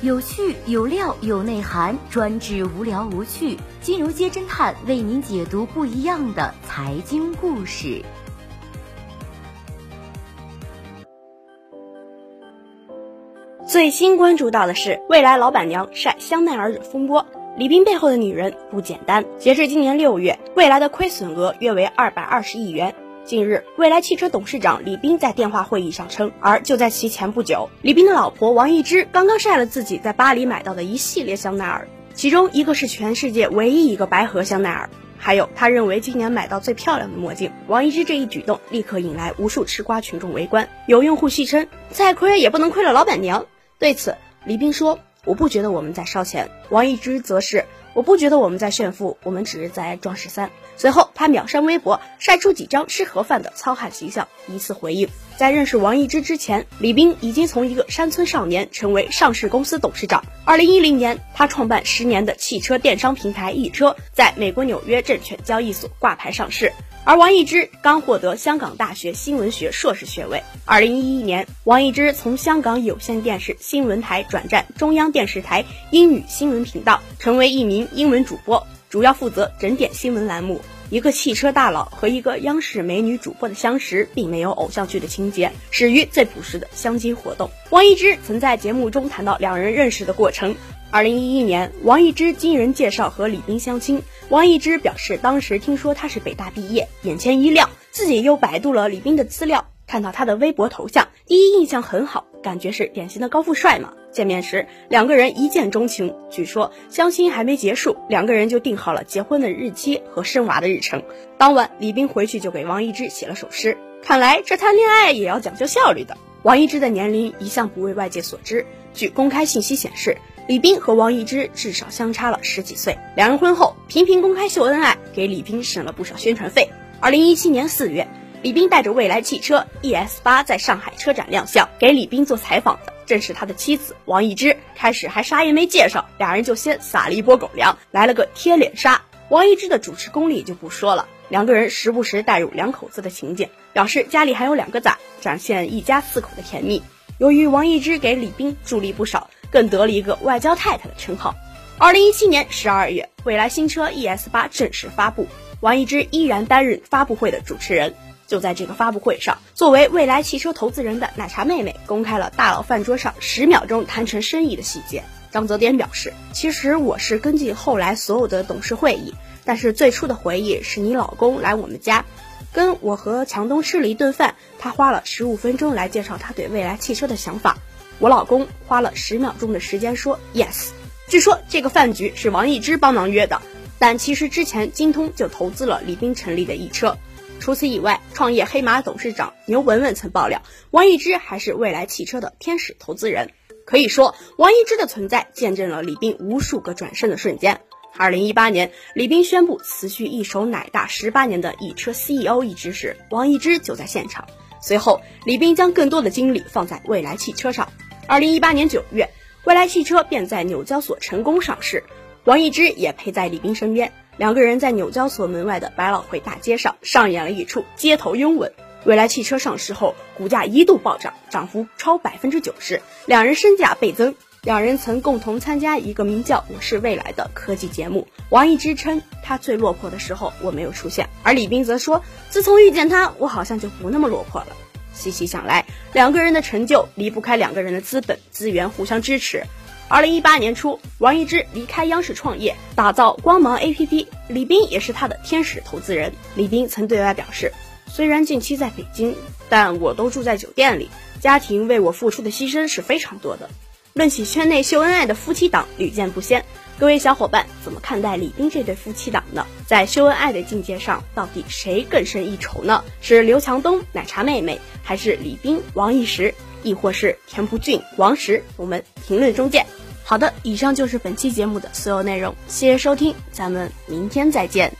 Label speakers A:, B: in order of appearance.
A: 有趣有料有内涵，专治无聊无趣。金融街侦探为您解读不一样的财经故事。
B: 最新关注到的是，未来老板娘晒香奈儿的风波。李斌背后的女人不简单。截至今年六月，未来的亏损额约为二百二十亿元。近日，未来汽车董事长李斌在电话会议上称，而就在其前不久，李斌的老婆王一之刚刚晒了自己在巴黎买到的一系列香奈儿，其中一个是全世界唯一一个白盒香奈儿，还有他认为今年买到最漂亮的墨镜。王一之这一举动立刻引来无数吃瓜群众围观，有用户戏称再亏也不能亏了老板娘。对此，李斌说：“我不觉得我们在烧钱。”王一之则是。我不觉得我们在炫富，我们只是在装十三。随后，他秒删微博，晒出几张吃盒饭的糙汉形象，以此回应。在认识王一之之前，李斌已经从一个山村少年成为上市公司董事长。二零一零年，他创办十年的汽车电商平台易车，在美国纽约证券交易所挂牌上市。而王一之刚获得香港大学新闻学硕士学位。二零一一年，王一之从香港有线电视新闻台转战中央电视台英语新闻频道，成为一名英文主播，主要负责整点新闻栏目。一个汽车大佬和一个央视美女主播的相识，并没有偶像剧的情节，始于最朴实的相亲活动。王一之曾在节目中谈到两人认识的过程。二零一一年，王一之经人介绍和李斌相亲。王一之表示，当时听说他是北大毕业，眼前一亮，自己又百度了李斌的资料，看到他的微博头像，第一印象很好，感觉是典型的高富帅嘛。见面时，两个人一见钟情。据说相亲还没结束，两个人就定好了结婚的日期和生娃的日程。当晚，李斌回去就给王一之写了首诗。看来这谈恋爱也要讲究效率的。王一之的年龄一向不为外界所知，据公开信息显示。李斌和王一之至少相差了十几岁，两人婚后频频公开秀恩爱，给李斌省了不少宣传费。二零一七年四月，李斌带着蔚来汽车 ES 八在上海车展亮相，给李斌做采访的正是他的妻子王一之。开始还啥也没介绍，俩人就先撒了一波狗粮，来了个贴脸杀。王一之的主持功力就不说了，两个人时不时带入两口子的情景，表示家里还有两个崽，展现一家四口的甜蜜。由于王一之给李斌助力不少。更得了一个外交太太的称号。二零一七年十二月，蔚来新车 ES 八正式发布，王一之依然担任发布会的主持人。就在这个发布会上，作为未来汽车投资人的奶茶妹妹公开了大佬饭桌上十秒钟谈成生意的细节。张泽天表示：“其实我是根据后来所有的董事会议，但是最初的回忆是你老公来我们家，跟我和强东吃了一顿饭，他花了十五分钟来介绍他对未来汽车的想法。”我老公花了十秒钟的时间说 yes。据说这个饭局是王一之帮忙约的，但其实之前金通就投资了李斌成立的易车。除此以外，创业黑马董事长牛文文曾爆料，王一之还是未来汽车的天使投资人。可以说，王一之的存在见证了李斌无数个转身的瞬间。二零一八年，李斌宣布辞去一手奶大十八年的易车 CEO 一职时，王一之就在现场。随后，李斌将更多的精力放在未来汽车上。二零一八年九月，蔚来汽车便在纽交所成功上市，王一之也陪在李斌身边，两个人在纽交所门外的百老汇大街上上演了一出街头拥吻。蔚来汽车上市后，股价一度暴涨，涨幅超百分之九十，两人身价倍增。两人曾共同参加一个名叫《我是未来》的科技节目。王一之称，他最落魄的时候我没有出现，而李斌则说，自从遇见他，我好像就不那么落魄了。细细想来，两个人的成就离不开两个人的资本资源互相支持。二零一八年初，王一之离开央视创业，打造光芒 APP，李斌也是他的天使投资人。李斌曾对外表示，虽然近期在北京，但我都住在酒店里，家庭为我付出的牺牲是非常多的。论起圈内秀恩爱的夫妻档，屡见不鲜。各位小伙伴怎么看待李斌这对夫妻档呢？在秀恩爱的境界上，到底谁更胜一筹呢？是刘强东奶茶妹妹，还是李斌王一石，亦或是田朴珺王石？我们评论中见。好的，以上就是本期节目的所有内容，谢谢收听，咱们明天再见。